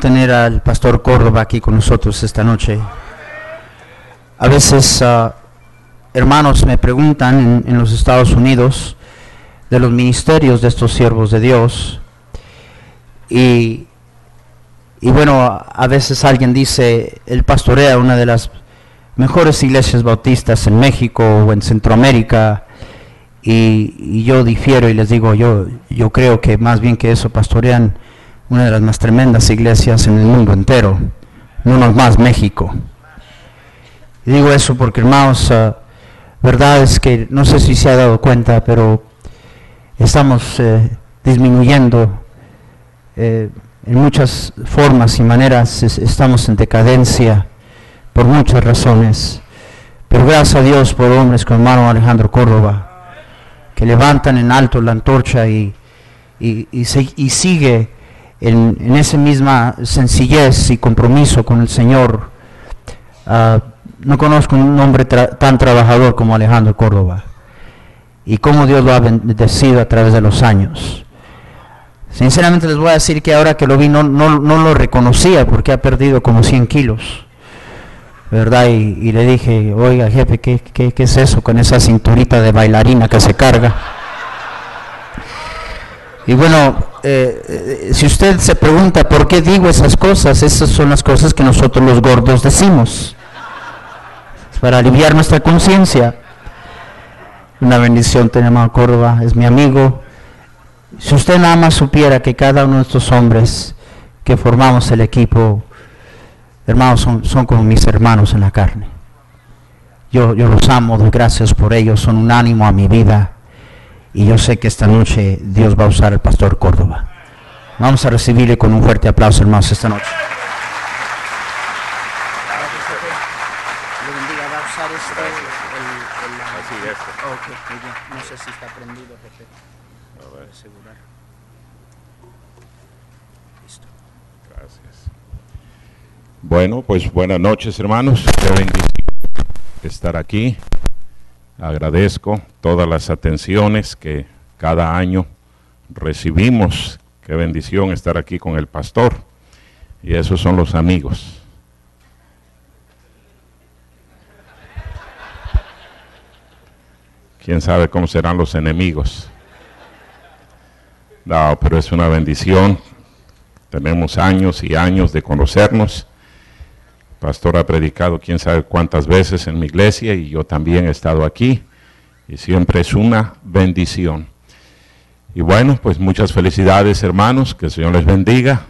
Tener al pastor Córdoba aquí con nosotros esta noche. A veces ah, hermanos me preguntan en, los Estados Unidos de los ministerios de estos siervos de Dios. Y, y bueno, a veces alguien dice, él pastorea una de las mejores iglesias bautistas en México o en Centroamérica. Y, y yo difiero y les digo, yo, yo creo que más bien que eso pastorean una de las más tremendas iglesias en el mundo entero, no más México. Digo eso porque, hermanos, uh, verdad es que no sé si se ha dado cuenta, pero estamos eh, disminuyendo eh, en muchas formas y maneras, estamos en decadencia por muchas razones. Pero gracias a Dios por hombres como hermano Alejandro Córdoba, que levantan en alto la antorcha y, y, y, y sigue en, esa misma sencillez y compromiso con el Señor. Ah, no conozco un hombre tan trabajador como Alejandro Córdoba y cómo Dios lo ha bendecido a través de los años. Sinceramente les voy a decir que ahora que lo vi no, no, lo reconocía porque ha perdido como 100 kilos. ¿Verdad? Y, le dije, oiga jefe, ¿qué, ¿qué, qué, es eso con esa cinturita de bailarina que se carga? Y bueno, eh, eh, si usted se pregunta por qué digo esas cosas, esas son las cosas que nosotros los gordos decimos. para aliviar nuestra conciencia. Una bendición tenemos a Córdoba, es mi amigo. Si usted nada más supiera que cada uno de estos hombres que formamos el equipo, hermanos, son, son como mis hermanos en la carne. Yo, yo los amo, doy gracias por ellos, son un ánimo a mi vida y yo sé que esta noche Dios va a usar al pastor Córdoba. Vamos a recibirle con un fuerte aplauso, hermanos, esta noche. No sé si está prendido, A ver. Asegurar. Listo. Gracias. Bueno, pues buenas noches, hermanos. Qué bendición estar aquí. Agradezco todas las atenciones que cada año recibimos. Qué bendición estar aquí con el pastor. Y esos son los amigos. Quién sabe cómo serán los enemigos. No, pero es una bendición. Tenemos años y años de conocernos pastor ha predicado quién sabe cuántas veces en mi iglesia y yo también he estado aquí y siempre es una bendición. Y bueno, pues muchas felicidades hermanos, que el Señor les bendiga.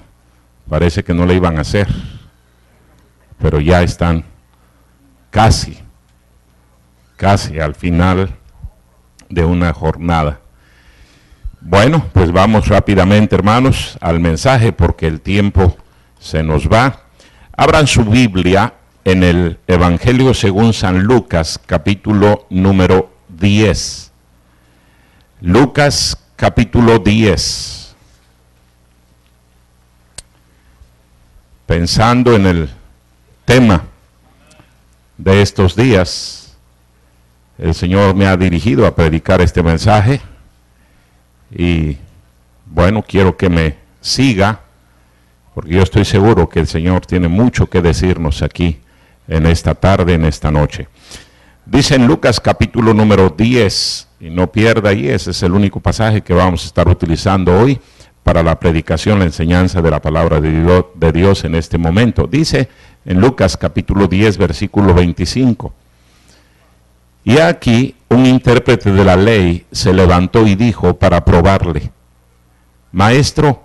Parece que no le iban a hacer, pero ya están casi, casi al final de una jornada. Bueno, pues vamos rápidamente hermanos al mensaje porque el tiempo se nos va. Abran su Biblia en el Evangelio según San Lucas, capítulo número 10. Lucas, capítulo 10. Pensando en el tema de estos días, el Señor me ha dirigido a predicar este mensaje y bueno, quiero que me siga porque yo estoy seguro que el Señor tiene mucho que decirnos aquí en esta tarde, en esta noche. Dice en Lucas capítulo número 10, y no pierda ahí, ese es el único pasaje que vamos a estar utilizando hoy para la predicación, la enseñanza de la palabra de Dios, de Dios en este momento. Dice en Lucas capítulo 10, versículo 25. Y aquí un intérprete de la ley se levantó y dijo para probarle, Maestro,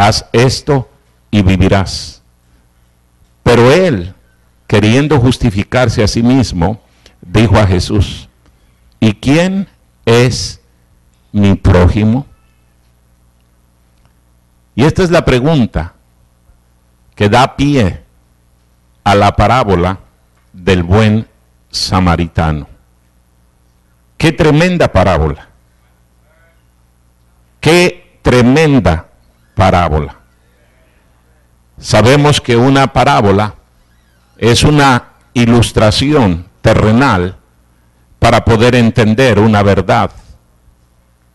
haz esto y vivirás. Pero él, queriendo justificarse a sí mismo, dijo a Jesús, ¿y quién es mi prójimo? Y esta es la pregunta que da pie a la parábola del buen samaritano. Qué tremenda parábola. Qué tremenda parábola. Sabemos que una parábola es una ilustración terrenal para poder entender una verdad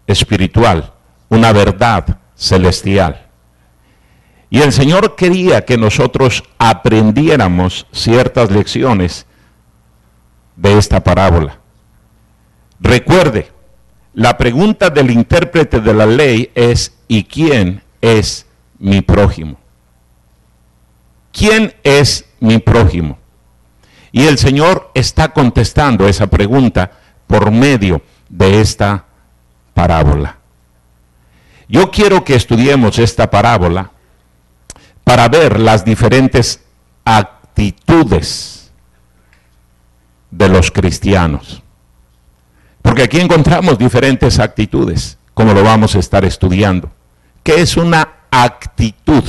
espiritual, una verdad celestial. Y el Señor quería que nosotros aprendiéramos ciertas lecciones de esta parábola. Recuerde, la pregunta del intérprete de la ley es, ¿y quién es mi prójimo? ¿Quién es mi prójimo? Y el Señor está contestando esa pregunta por medio de esta parábola. Yo quiero que estudiemos esta parábola para ver las diferentes actitudes de los cristianos. Porque aquí encontramos diferentes actitudes, como lo vamos a estar estudiando. ¿Qué es una actitud?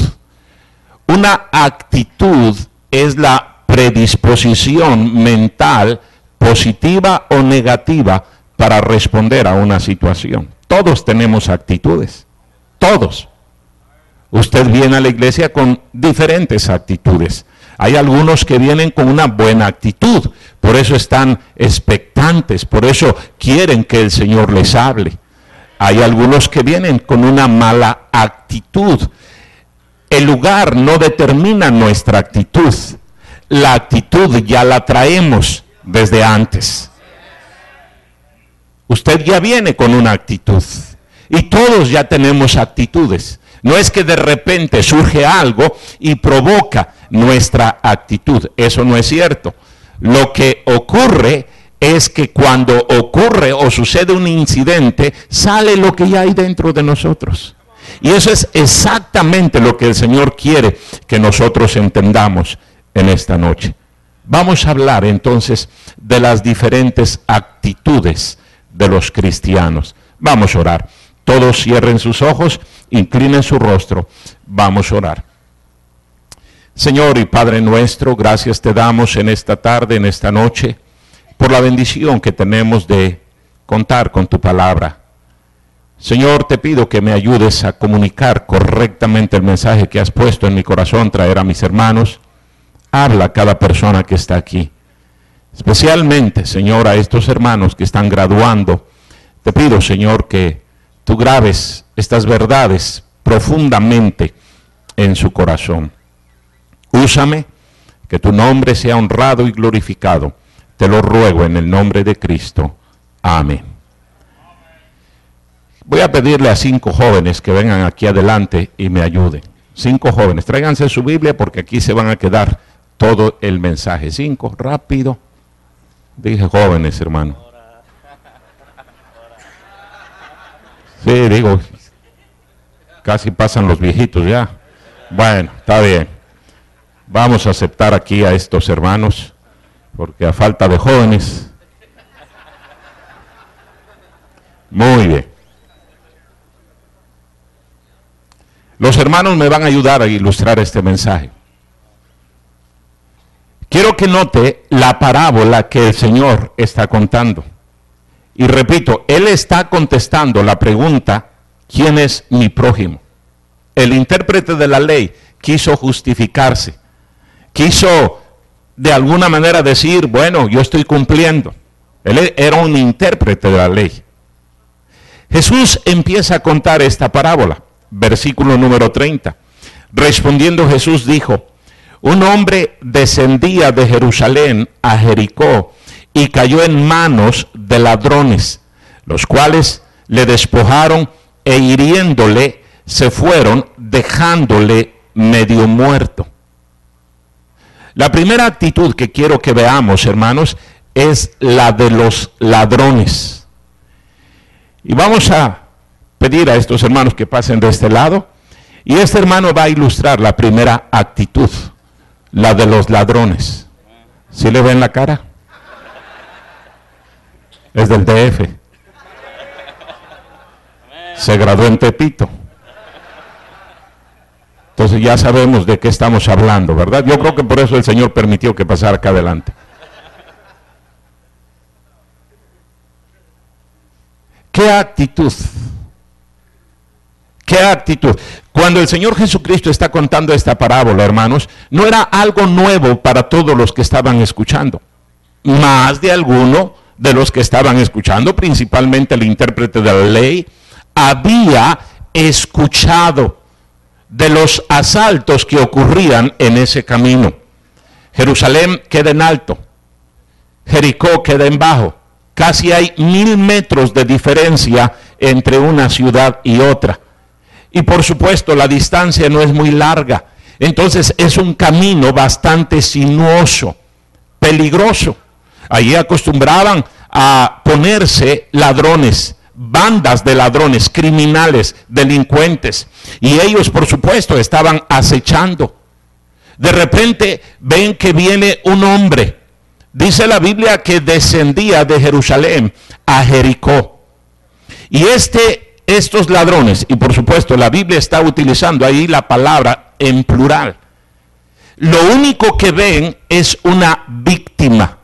Una actitud es la predisposición mental positiva o negativa para responder a una situación. Todos tenemos actitudes, todos. Usted viene a la iglesia con diferentes actitudes. Hay algunos que vienen con una buena actitud, por eso están expectantes, por eso quieren que el Señor les hable. Hay algunos que vienen con una mala actitud, el lugar no determina nuestra actitud. La actitud ya la traemos desde antes. Usted ya viene con una actitud. Y todos ya tenemos actitudes. No es que de repente surge algo y provoca nuestra actitud. Eso no es cierto. Lo que ocurre es que cuando ocurre o sucede un incidente, sale lo que ya hay dentro de nosotros. Y eso es exactamente lo que el Señor quiere que nosotros entendamos en esta noche. Vamos a hablar entonces de las diferentes actitudes de los cristianos. Vamos a orar. Todos cierren sus ojos, inclinen su rostro. Vamos a orar. Señor y Padre nuestro, gracias te damos en esta tarde, en esta noche, por la bendición que tenemos de contar con tu palabra. Señor, te pido que me ayudes a comunicar correctamente el mensaje que has puesto en mi corazón, traer a mis hermanos. Habla a cada persona que está aquí. Especialmente, Señor, a estos hermanos que están graduando. Te pido, Señor, que tú grabes estas verdades profundamente en su corazón. Úsame, que tu nombre sea honrado y glorificado. Te lo ruego en el nombre de Cristo. Amén. Voy a pedirle a cinco jóvenes que vengan aquí adelante y me ayuden. Cinco jóvenes, tráiganse su Biblia porque aquí se van a quedar todo el mensaje. Cinco, rápido. Dije jóvenes, hermano. Sí, digo, casi pasan los viejitos ya. Bueno, está bien. Vamos a aceptar aquí a estos hermanos, porque a falta de jóvenes. Muy bien. Los hermanos me van a ayudar a ilustrar este mensaje. Quiero que note la parábola que el Señor está contando. Y repito, Él está contestando la pregunta, ¿quién es mi prójimo? El intérprete de la ley quiso justificarse, quiso de alguna manera decir, bueno, yo estoy cumpliendo. Él era un intérprete de la ley. Jesús empieza a contar esta parábola versículo número 30. Respondiendo Jesús dijo, un hombre descendía de Jerusalén a Jericó y cayó en manos de ladrones, los cuales le despojaron e hiriéndole se fueron dejándole medio muerto. La primera actitud que quiero que veamos, hermanos, es la de los ladrones. Y vamos a pedir a estos hermanos que pasen de este lado. Y este hermano va a ilustrar la primera actitud, la de los ladrones. ¿Sí le ven la cara? Es del DF. Se graduó en Tepito. Entonces ya sabemos de qué estamos hablando, ¿verdad? Yo creo que por eso el Señor permitió que pasara acá adelante. ¿Qué actitud? ¿Qué actitud? Cuando el Señor Jesucristo está contando esta parábola, hermanos, no era algo nuevo para todos los que estaban escuchando. Más de alguno de los que estaban escuchando, principalmente el intérprete de la ley, había escuchado de los asaltos que ocurrían en ese camino. Jerusalén queda en alto, Jericó queda en bajo. Casi hay mil metros de diferencia entre una ciudad y otra. Y por supuesto la distancia no es muy larga. Entonces es un camino bastante sinuoso, peligroso. Allí acostumbraban a ponerse ladrones bandas de ladrones, criminales, delincuentes. Y ellos, por supuesto, estaban acechando. De repente ven que viene un hombre. Dice la Biblia que descendía de Jerusalén a Jericó. Y este, estos ladrones, y por supuesto la Biblia está utilizando ahí la palabra en plural. Lo único que ven es una víctima.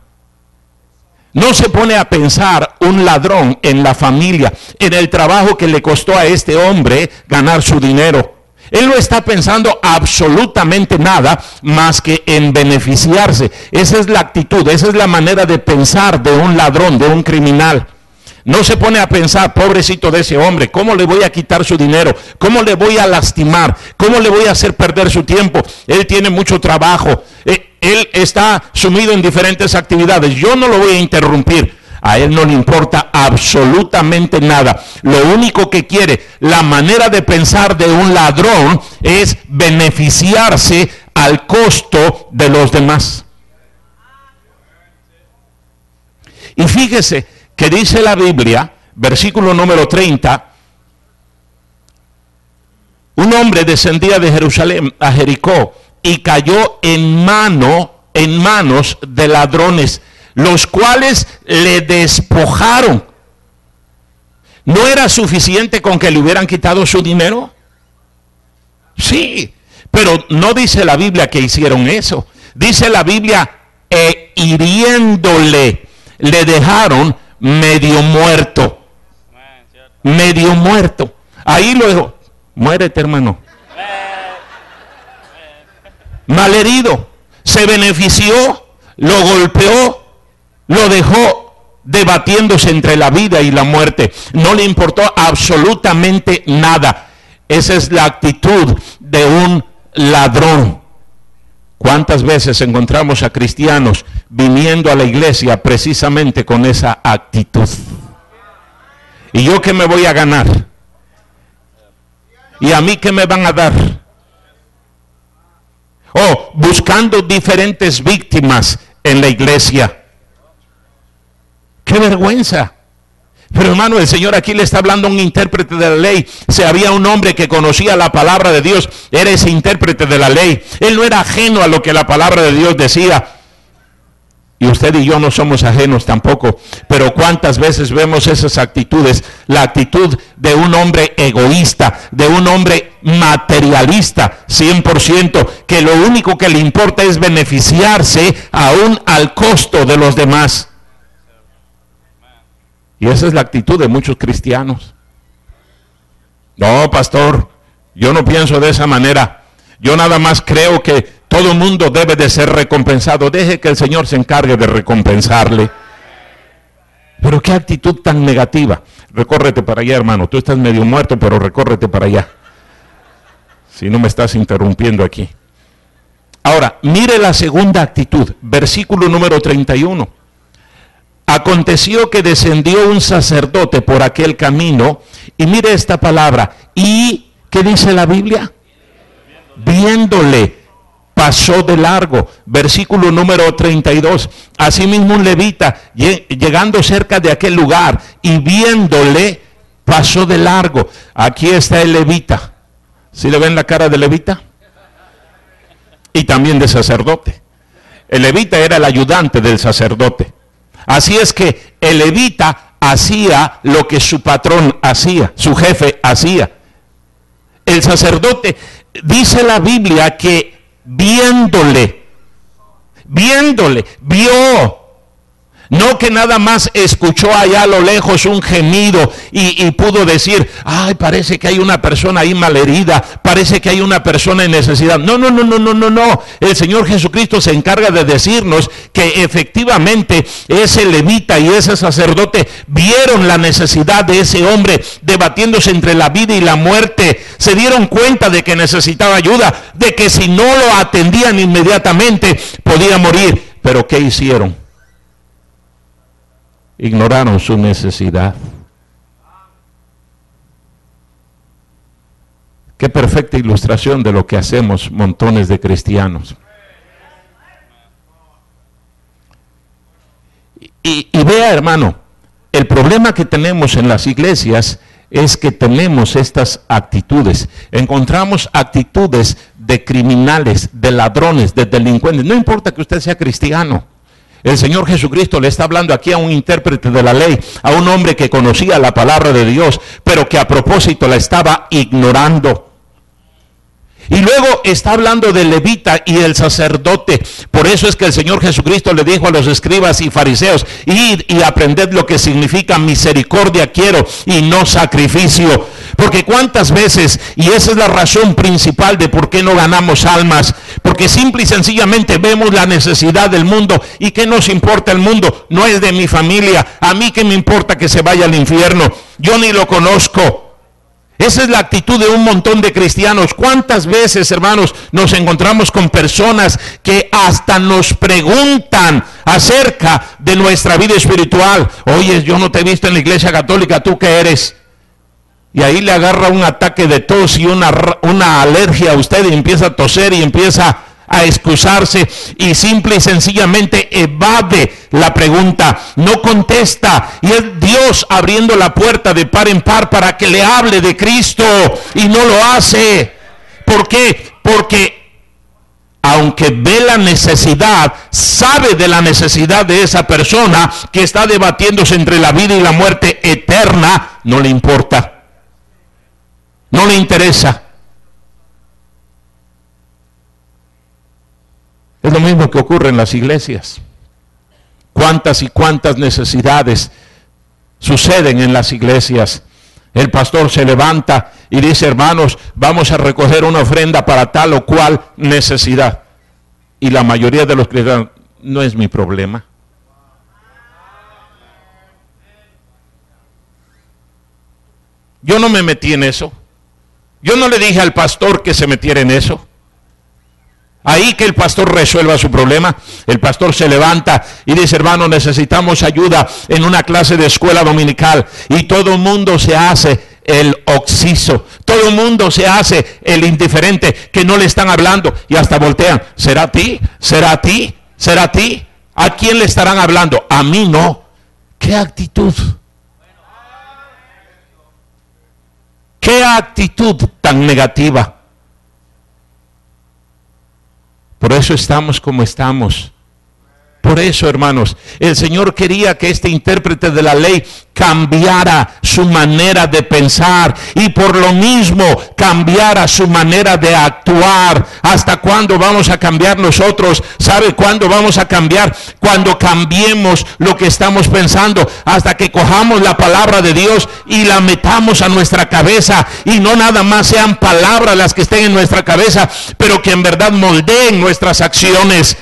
No se pone a pensar un ladrón en la familia, en el trabajo que le costó a este hombre ganar su dinero. Él no está pensando absolutamente nada más que en beneficiarse. Esa es la actitud, esa es la manera de pensar de un ladrón, de un criminal. No se pone a pensar, pobrecito de ese hombre, ¿cómo le voy a quitar su dinero? ¿Cómo le voy a lastimar? ¿Cómo le voy a hacer perder su tiempo? Él tiene mucho trabajo. Eh, él está sumido en diferentes actividades. Yo no lo voy a interrumpir. A él no le importa absolutamente nada. Lo único que quiere, la manera de pensar de un ladrón es beneficiarse al costo de los demás. Y fíjese que dice la Biblia, versículo número 30, un hombre descendía de Jerusalén a Jericó y cayó en mano, en manos de ladrones, los cuales le despojaron. ¿No era suficiente con que le hubieran quitado su dinero? Sí, pero no dice la Biblia que hicieron eso. Dice la Biblia, e hiriéndole, le dejaron medio muerto. Medio muerto. Ahí lo dijo, muérete hermano malherido, se benefició, lo golpeó, lo dejó debatiéndose entre la vida y la muerte. No le importó absolutamente nada. Esa es la actitud de un ladrón. ¿Cuántas veces encontramos a cristianos viniendo a la iglesia precisamente con esa actitud? ¿Y yo qué me voy a ganar? ¿Y a mí qué me van a dar? O buscando diferentes víctimas en la iglesia. ¡Qué vergüenza! Pero hermano, el Señor aquí le está hablando a un intérprete de la ley. Si había un hombre que conocía la palabra de Dios, era ese intérprete de la ley. Él no era ajeno a lo que la palabra de Dios decía. Y usted y yo no somos ajenos tampoco. Pero cuántas veces vemos esas actitudes. La actitud de un hombre egoísta, de un hombre materialista, 100%, que lo único que le importa es beneficiarse aún al costo de los demás. Y esa es la actitud de muchos cristianos. No, pastor, yo no pienso de esa manera. Yo nada más creo que todo mundo debe de ser recompensado. Deje que el Señor se encargue de recompensarle. Pero qué actitud tan negativa. Recórrete para allá, hermano. Tú estás medio muerto, pero recórrete para allá. Si no me estás interrumpiendo aquí. Ahora, mire la segunda actitud, versículo número 31. Aconteció que descendió un sacerdote por aquel camino y mire esta palabra. ¿Y qué dice la Biblia? Viéndole pasó de largo. Versículo número 32. Asimismo un levita, llegando cerca de aquel lugar y viéndole, pasó de largo. Aquí está el levita. ¿Sí le ven la cara de levita? Y también de sacerdote. El levita era el ayudante del sacerdote. Así es que el levita hacía lo que su patrón hacía, su jefe hacía. El sacerdote, dice la Biblia que viéndole, viéndole, vio no que nada más escuchó allá a lo lejos un gemido y, pudo decir, ay, parece que hay una persona ahí malherida, parece que hay una persona en necesidad. No, no, no, no, no, no, no. El Señor Jesucristo se encarga de decirnos que efectivamente ese levita y ese sacerdote vieron la necesidad de ese hombre debatiéndose entre la vida y la muerte. Se dieron cuenta de que necesitaba ayuda, de que si no lo atendían inmediatamente podía morir. Pero ¿qué hicieron? Ignoraron su necesidad. Qué perfecta ilustración de lo que hacemos montones de cristianos. Y, vea, hermano, el problema que tenemos en las iglesias es que tenemos estas actitudes. Encontramos actitudes de criminales, de ladrones, de delincuentes. No importa que usted sea cristiano. El Señor Jesucristo le está hablando aquí a un intérprete de la ley, a un hombre que conocía la palabra de Dios, pero que a propósito la estaba ignorando. Y luego está hablando del levita y el sacerdote. Por eso es que el Señor Jesucristo le dijo a los escribas y fariseos, id y aprended lo que significa misericordia quiero y no sacrificio. Porque cuántas veces, y esa es la razón principal de por qué no ganamos almas, porque simple y sencillamente vemos la necesidad del mundo y qué nos importa el mundo, no es de mi familia, a mí que me importa que se vaya al infierno, yo ni lo conozco. Esa es la actitud de un montón de cristianos. ¿Cuántas veces, hermanos, nos encontramos con personas que hasta nos preguntan acerca de nuestra vida espiritual? Oye, yo no te he visto en la iglesia católica, ¿tú qué eres? Y ahí le agarra un ataque de tos y una, una alergia a usted y empieza a toser y empieza a excusarse y simple y sencillamente evade la pregunta, no contesta y es Dios abriendo la puerta de par en par para que le hable de Cristo y no lo hace. ¿Por qué? Porque aunque ve la necesidad, sabe de la necesidad de esa persona que está debatiéndose entre la vida y la muerte eterna, no le importa. No le interesa. Es lo mismo que ocurre en las iglesias. Cuántas y cuántas necesidades suceden en las iglesias. El pastor se levanta y dice, hermanos, vamos a recoger una ofrenda para tal o cual necesidad. Y la mayoría de los cristianos, no es mi problema. Yo no me metí en eso. Yo no le dije al pastor que se metiera en eso. Ahí que el pastor resuelva su problema. El pastor se levanta y dice, hermano, necesitamos ayuda en una clase de escuela dominical. Y todo el mundo se hace el oxiso. Todo el mundo se hace el indiferente que no le están hablando y hasta voltean. ¿Será a ti? ¿Será a ti? ¿Será a ti? ¿A quién le estarán hablando? A mí no. ¿Qué actitud? ¿Qué actitud tan negativa? Por eso estamos como estamos. Por eso, hermanos, el Señor quería que este intérprete de la ley cambiara su manera de pensar y por lo mismo cambiara su manera de actuar. ¿Hasta cuándo vamos a cambiar nosotros? ¿Sabe cuándo vamos a cambiar? Cuando cambiemos lo que estamos pensando, hasta que cojamos la palabra de Dios y la metamos a nuestra cabeza y no nada más sean palabras las que estén en nuestra cabeza, pero que en verdad moldeen nuestras acciones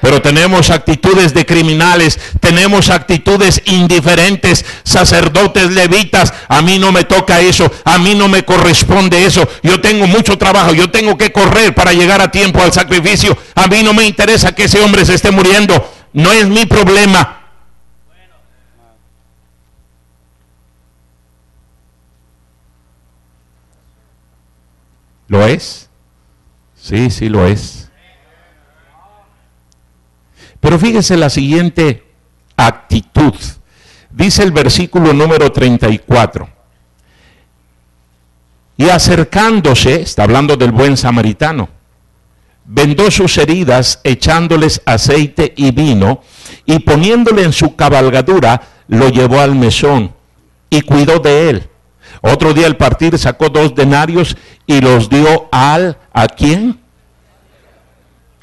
Pero tenemos actitudes de criminales, tenemos actitudes indiferentes, sacerdotes levitas. A mí no me toca eso, a mí no me corresponde eso. Yo tengo mucho trabajo, yo tengo que correr para llegar a tiempo al sacrificio. A mí no me interesa que ese hombre se esté muriendo, no es mi problema. ¿Lo es? Sí, sí lo es. Pero fíjese la siguiente actitud. Dice el versículo número 34. Y acercándose, está hablando del buen samaritano, vendó sus heridas echándoles aceite y vino y poniéndole en su cabalgadura, lo llevó al mesón y cuidó de él. Otro día al partir sacó dos denarios y los dio al ¿a quién?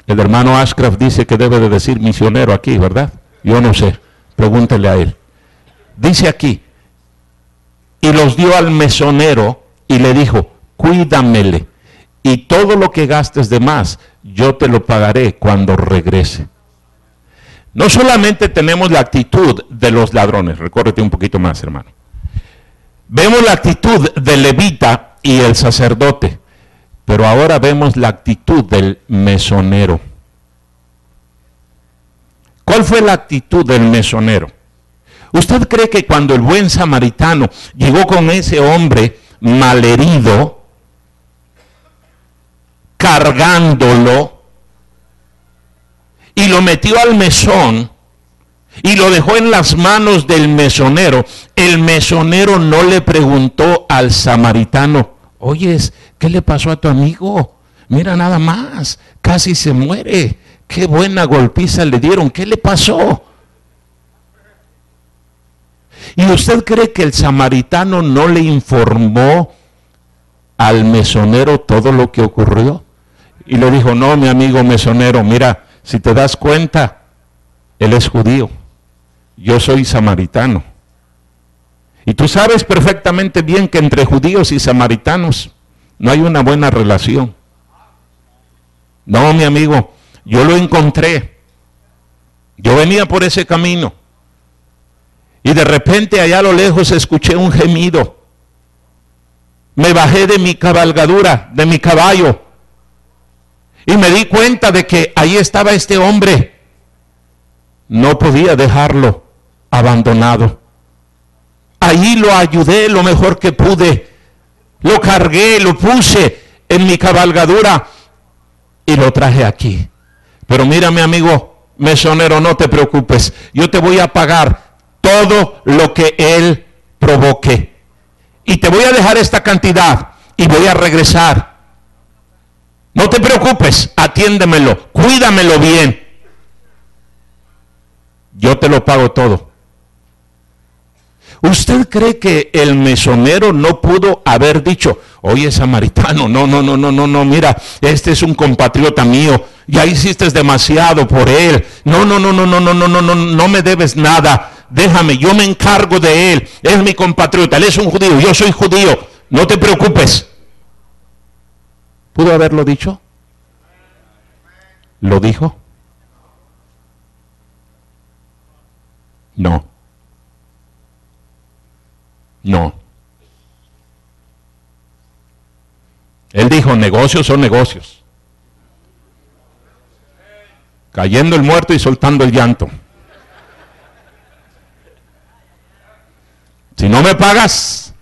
El hermano Ashcraft dice que debe de decir misionero aquí, ¿verdad? Yo no sé, pregúntele a él. Dice aquí, y los dio al mesonero y le dijo, cuídamele, y todo lo que gastes de más, yo te lo pagaré cuando regrese. No solamente tenemos la actitud de los ladrones, recórrete un poquito más, hermano. Vemos la actitud del levita y el sacerdote, pero ahora vemos la actitud del mesonero. ¿Cuál fue la actitud del mesonero? ¿Usted cree que cuando el buen samaritano llegó con ese hombre malherido, cargándolo, y lo metió al mesón, y lo dejó en las manos del mesonero. El mesonero no le preguntó al samaritano, oyes, ¿qué le pasó a tu amigo? Mira nada más, casi se muere. Qué buena golpiza le dieron, ¿qué le pasó? ¿Y usted cree que el samaritano no le informó al mesonero todo lo que ocurrió? Y le dijo, no, mi amigo mesonero, mira, si te das cuenta, él es judío yo soy samaritano. Y tú sabes perfectamente bien que entre judíos y samaritanos no hay una buena relación. No, mi amigo, yo lo encontré. Yo venía por ese camino. Y de repente allá a lo lejos escuché un gemido. Me bajé de mi cabalgadura, de mi caballo. Y me di cuenta de que ahí estaba este hombre. No podía dejarlo abandonado. Ahí lo ayudé lo mejor que pude. Lo cargué, lo puse en mi cabalgadura y lo traje aquí. Pero mira, mi amigo mesonero, no te preocupes. Yo te voy a pagar todo lo que él provoque. Y te voy a dejar esta cantidad y voy a regresar. No te preocupes, atiéndemelo, cuídamelo bien. Yo te lo pago todo. ¿Usted cree que el mesonero no pudo haber dicho, oye samaritano, no, no, no, no, no, no, mira, este es un compatriota mío, ya hiciste demasiado por él, no, no, no, no, no, no, no, no, no, no me debes nada, déjame, yo me encargo de él, es mi compatriota, él es un judío, yo soy judío, no te preocupes. ¿Pudo haberlo dicho? ¿Lo dijo? No. No. Él dijo, negocios son negocios. Cayendo el muerto y soltando el llanto. Si no me pagas,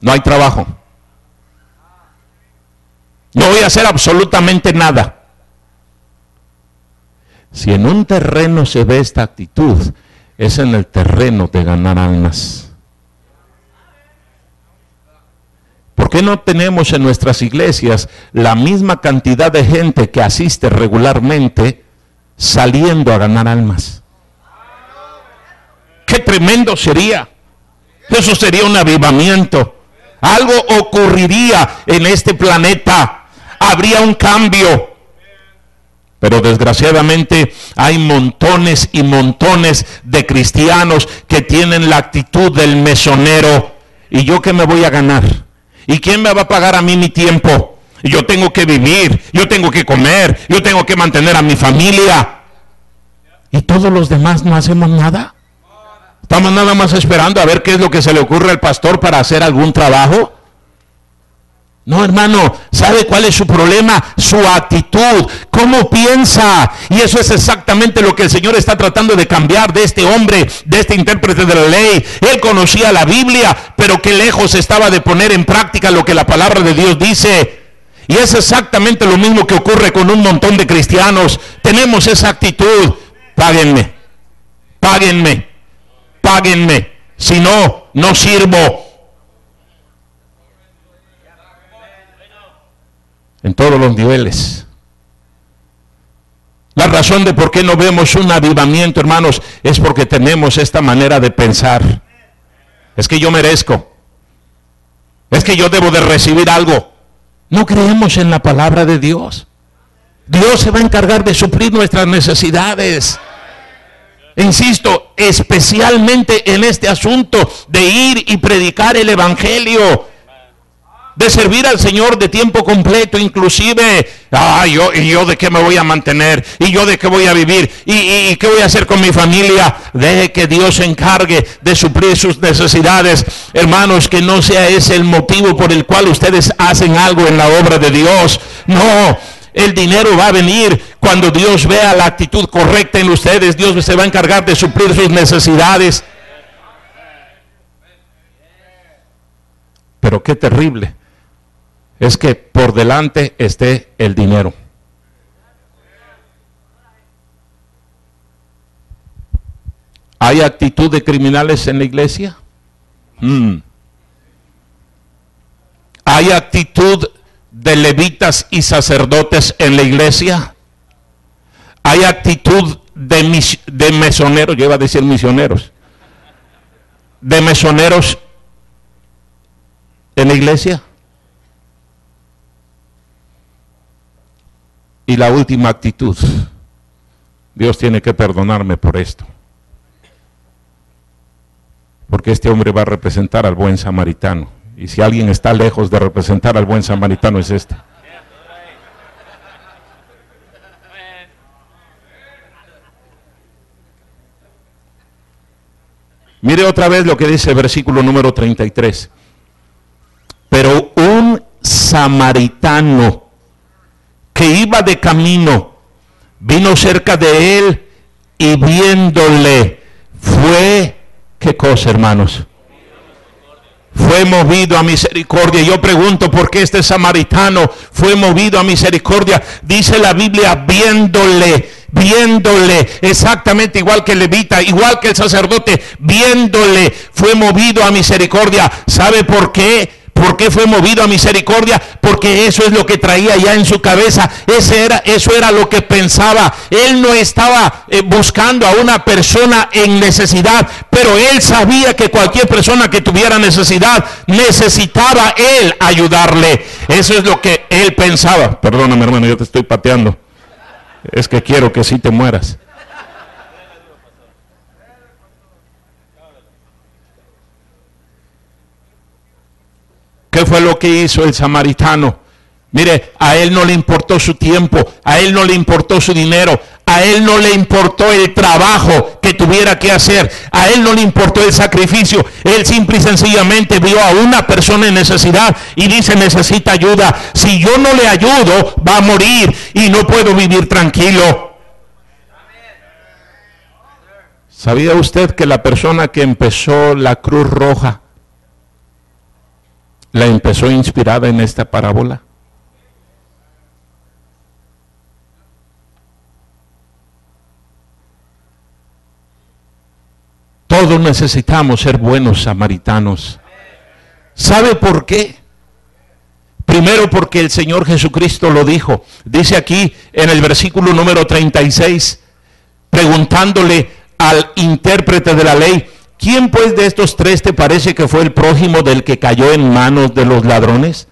no hay trabajo. No voy a hacer absolutamente nada. Si en un terreno se ve esta actitud, es en el terreno de ganar almas. ¿Por qué no tenemos en nuestras iglesias la misma cantidad de gente que asiste regularmente saliendo a ganar almas? Qué tremendo sería. Eso sería un avivamiento. Algo ocurriría en este planeta. Habría un cambio. Pero desgraciadamente hay montones y montones de cristianos que tienen la actitud del mesonero. ¿Y yo qué me voy a ganar? ¿Y quién me va a pagar a mí mi tiempo? Yo tengo que vivir, yo tengo que comer, yo tengo que mantener a mi familia. ¿Y todos los demás no hacemos nada? Estamos nada más esperando a ver qué es lo que se le ocurre al pastor para hacer algún trabajo. No, hermano, ¿sabe cuál es su problema? Su actitud, cómo piensa. Y eso es exactamente lo que el Señor está tratando de cambiar de este hombre, de este intérprete de la ley. Él conocía la Biblia, pero qué lejos estaba de poner en práctica lo que la palabra de Dios dice. Y es exactamente lo mismo que ocurre con un montón de cristianos. Tenemos esa actitud. Páguenme, páguenme, páguenme. Si no, no sirvo. En todos los niveles. La razón de por qué no vemos un avivamiento, hermanos, es porque tenemos esta manera de pensar. Es que yo merezco. Es que yo debo de recibir algo. No creemos en la palabra de Dios. Dios se va a encargar de suplir nuestras necesidades. Insisto, especialmente en este asunto de ir y predicar el Evangelio de servir al Señor de tiempo completo, inclusive, ah, yo, y yo de qué me voy a mantener, y yo de qué voy a vivir, y, qué voy a hacer con mi familia. Deje que Dios se encargue de suplir sus necesidades. Hermanos, que no sea ese el motivo por el cual ustedes hacen algo en la obra de Dios. No. El dinero va a venir cuando Dios vea la actitud correcta en ustedes. Dios se va a encargar de suplir sus necesidades. Pero qué terrible es que por delante esté el dinero. ¿Hay actitud de criminales en la iglesia? Mm. ¿Hay actitud de levitas y sacerdotes en la iglesia? ¿Hay actitud de, de mesoneros? Yo a decir misioneros. ¿De mesoneros en la iglesia? Y la última actitud, Dios tiene que perdonarme por esto. Porque este hombre va a representar al buen samaritano. Y si alguien está lejos de representar al buen samaritano es este. Mire otra vez lo que dice el versículo número 33. Pero un samaritano que iba de camino, vino cerca de él y viéndole, fue, ¿qué cosa hermanos? Fue movido a misericordia. Yo pregunto por qué este samaritano fue movido a misericordia. Dice la Biblia, viéndole, viéndole, exactamente igual que levita, igual que el sacerdote, viéndole, fue movido a misericordia. ¿Sabe por qué? ¿Por qué fue movido a misericordia? Porque eso es lo que traía ya en su cabeza. Ese era, eso era lo que pensaba. Él no estaba eh, buscando a una persona en necesidad, pero él sabía que cualquier persona que tuviera necesidad necesitaba él ayudarle. Eso es lo que él pensaba. Perdóname, hermano, yo te estoy pateando. Es que quiero que sí te mueras. ¿Qué fue lo que hizo el samaritano? Mire, a él no le importó su tiempo, a él no le importó su dinero, a él no le importó el trabajo que tuviera que hacer, a él no le importó el sacrificio, él simple y sencillamente vio a una persona en necesidad y dice necesita ayuda. Si yo no le ayudo, va a morir y no puedo vivir tranquilo. ¿Sabía usted que la persona que empezó la Cruz Roja la empezó inspirada en esta parábola? Todos necesitamos ser buenos samaritanos. ¿Sabe por qué? Primero porque el Señor Jesucristo lo dijo. Dice aquí en el versículo número 36, preguntándole al intérprete de la ley, ¿Quién pues de estos tres te parece que fue el prójimo del que cayó en manos de los ladrones?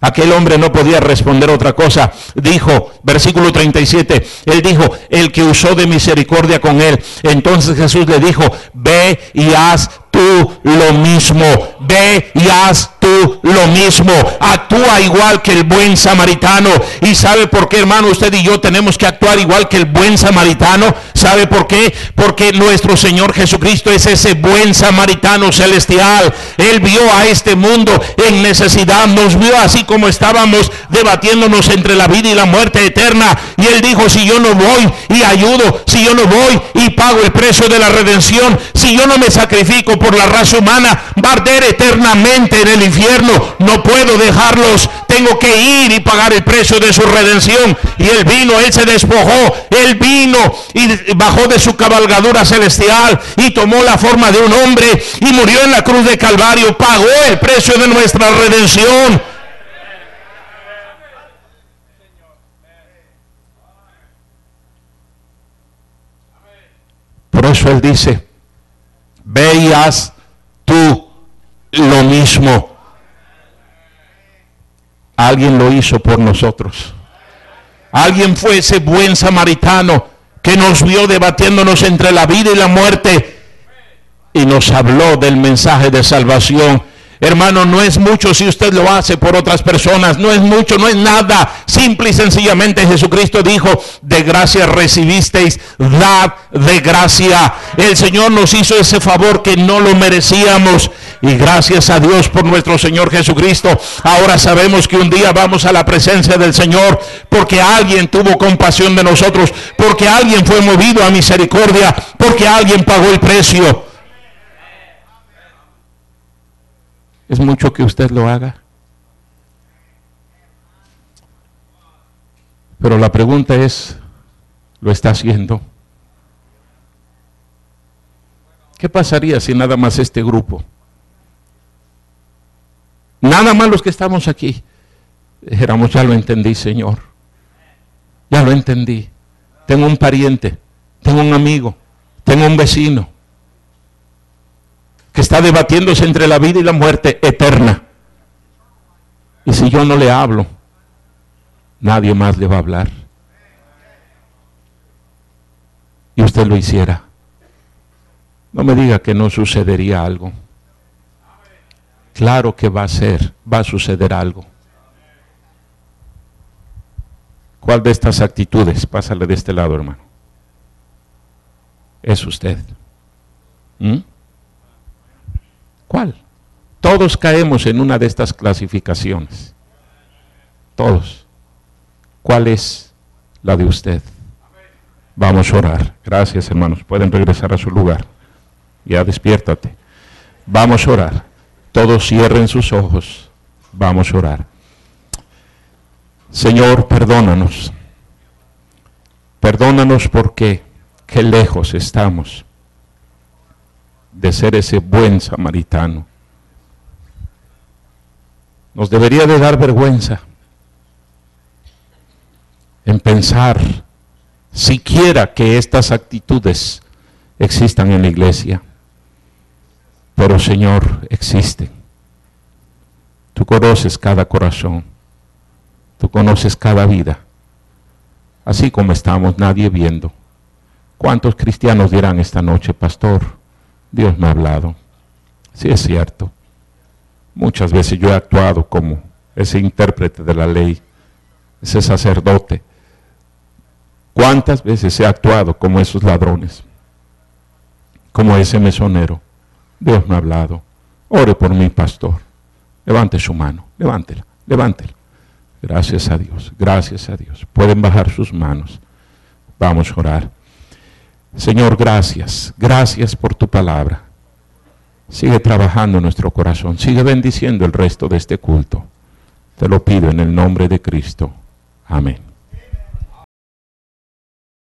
Aquel hombre no podía responder otra cosa. Dijo, versículo 37, él dijo, el que usó de misericordia con él. Entonces Jesús le dijo, ve y haz tú lo mismo. ve y haz tú lo mismo. Actúa igual que el buen samaritano. ¿Y sabe por qué, hermano? Usted y yo tenemos que actuar igual que el buen samaritano. ¿Sabe por qué? Porque nuestro Señor Jesucristo es ese buen samaritano celestial. Él vio a este mundo en necesidad. Nos vio así como estábamos debatiéndonos entre la vida y la muerte eterna. Y Él dijo, si yo no voy y ayudo, si yo no voy y pago el precio de la redención, si yo no me sacrifico por la raza humana, va a arder eternamente en el infierno. No puedo dejarlos. Tengo que ir y pagar el precio de su redención. Y Él vino, Él se despojó, Él vino y bajó de su cabalgadura celestial y tomó la forma de un hombre y murió en la cruz de Calvario. Pagó el precio de nuestra redención. Por eso Él dice, veías tú lo mismo. Alguien lo hizo por nosotros. Alguien fue ese buen samaritano que nos vio debatiéndonos entre la vida y la muerte y nos habló del mensaje de salvación Hermano, no es mucho si usted lo hace por otras personas, no es mucho, no es nada. Simple y sencillamente Jesucristo dijo, de gracia recibisteis, dad de gracia. El Señor nos hizo ese favor que no lo merecíamos. Y gracias a Dios por nuestro Señor Jesucristo. Ahora sabemos que un día vamos a la presencia del Señor porque alguien tuvo compasión de nosotros, porque alguien fue movido a misericordia, porque alguien pagó el precio. Es mucho que usted lo haga. Pero la pregunta es, ¿lo está haciendo? ¿Qué pasaría si nada más este grupo, nada más los que estamos aquí, dijéramos, ya lo entendí, Señor, ya lo entendí, tengo un pariente, tengo un amigo, tengo un vecino, que está debatiéndose entre la vida y la muerte eterna. Y si yo no le hablo, nadie más le va a hablar. Y usted lo hiciera. No me diga que no sucedería algo. Claro que va a ser, va a suceder algo. ¿Cuál de estas actitudes? Pásale de este lado, hermano. Es usted. ¿Mm? ¿Cuál? Todos caemos en una de estas clasificaciones. Todos. ¿Cuál es la de usted? Vamos a orar. Gracias, hermanos. Pueden regresar a su lugar. Ya despiértate. Vamos a orar. Todos cierren sus ojos. Vamos a orar. Señor, perdónanos. Perdónanos porque qué lejos estamos de ser ese buen samaritano. Nos debería de dar vergüenza en pensar siquiera que estas actitudes existan en la iglesia. Pero Señor, existen. Tú conoces cada corazón. Tú conoces cada vida. Así como estamos, nadie viendo. ¿Cuántos cristianos dirán esta noche, pastor? Dios me ha hablado. Sí es cierto. Muchas veces yo he actuado como ese intérprete de la ley, ese sacerdote. ¿Cuántas veces he actuado como esos ladrones? Como ese mesonero. Dios me ha hablado. Ore por mi pastor. Levante su mano. Levántela. Levántela. Gracias a Dios. Gracias a Dios. Pueden bajar sus manos. Vamos a orar. Señor, gracias, gracias por tu palabra. Sigue trabajando nuestro corazón, sigue bendiciendo el resto de este culto. Te lo pido en el nombre de Cristo. Amén.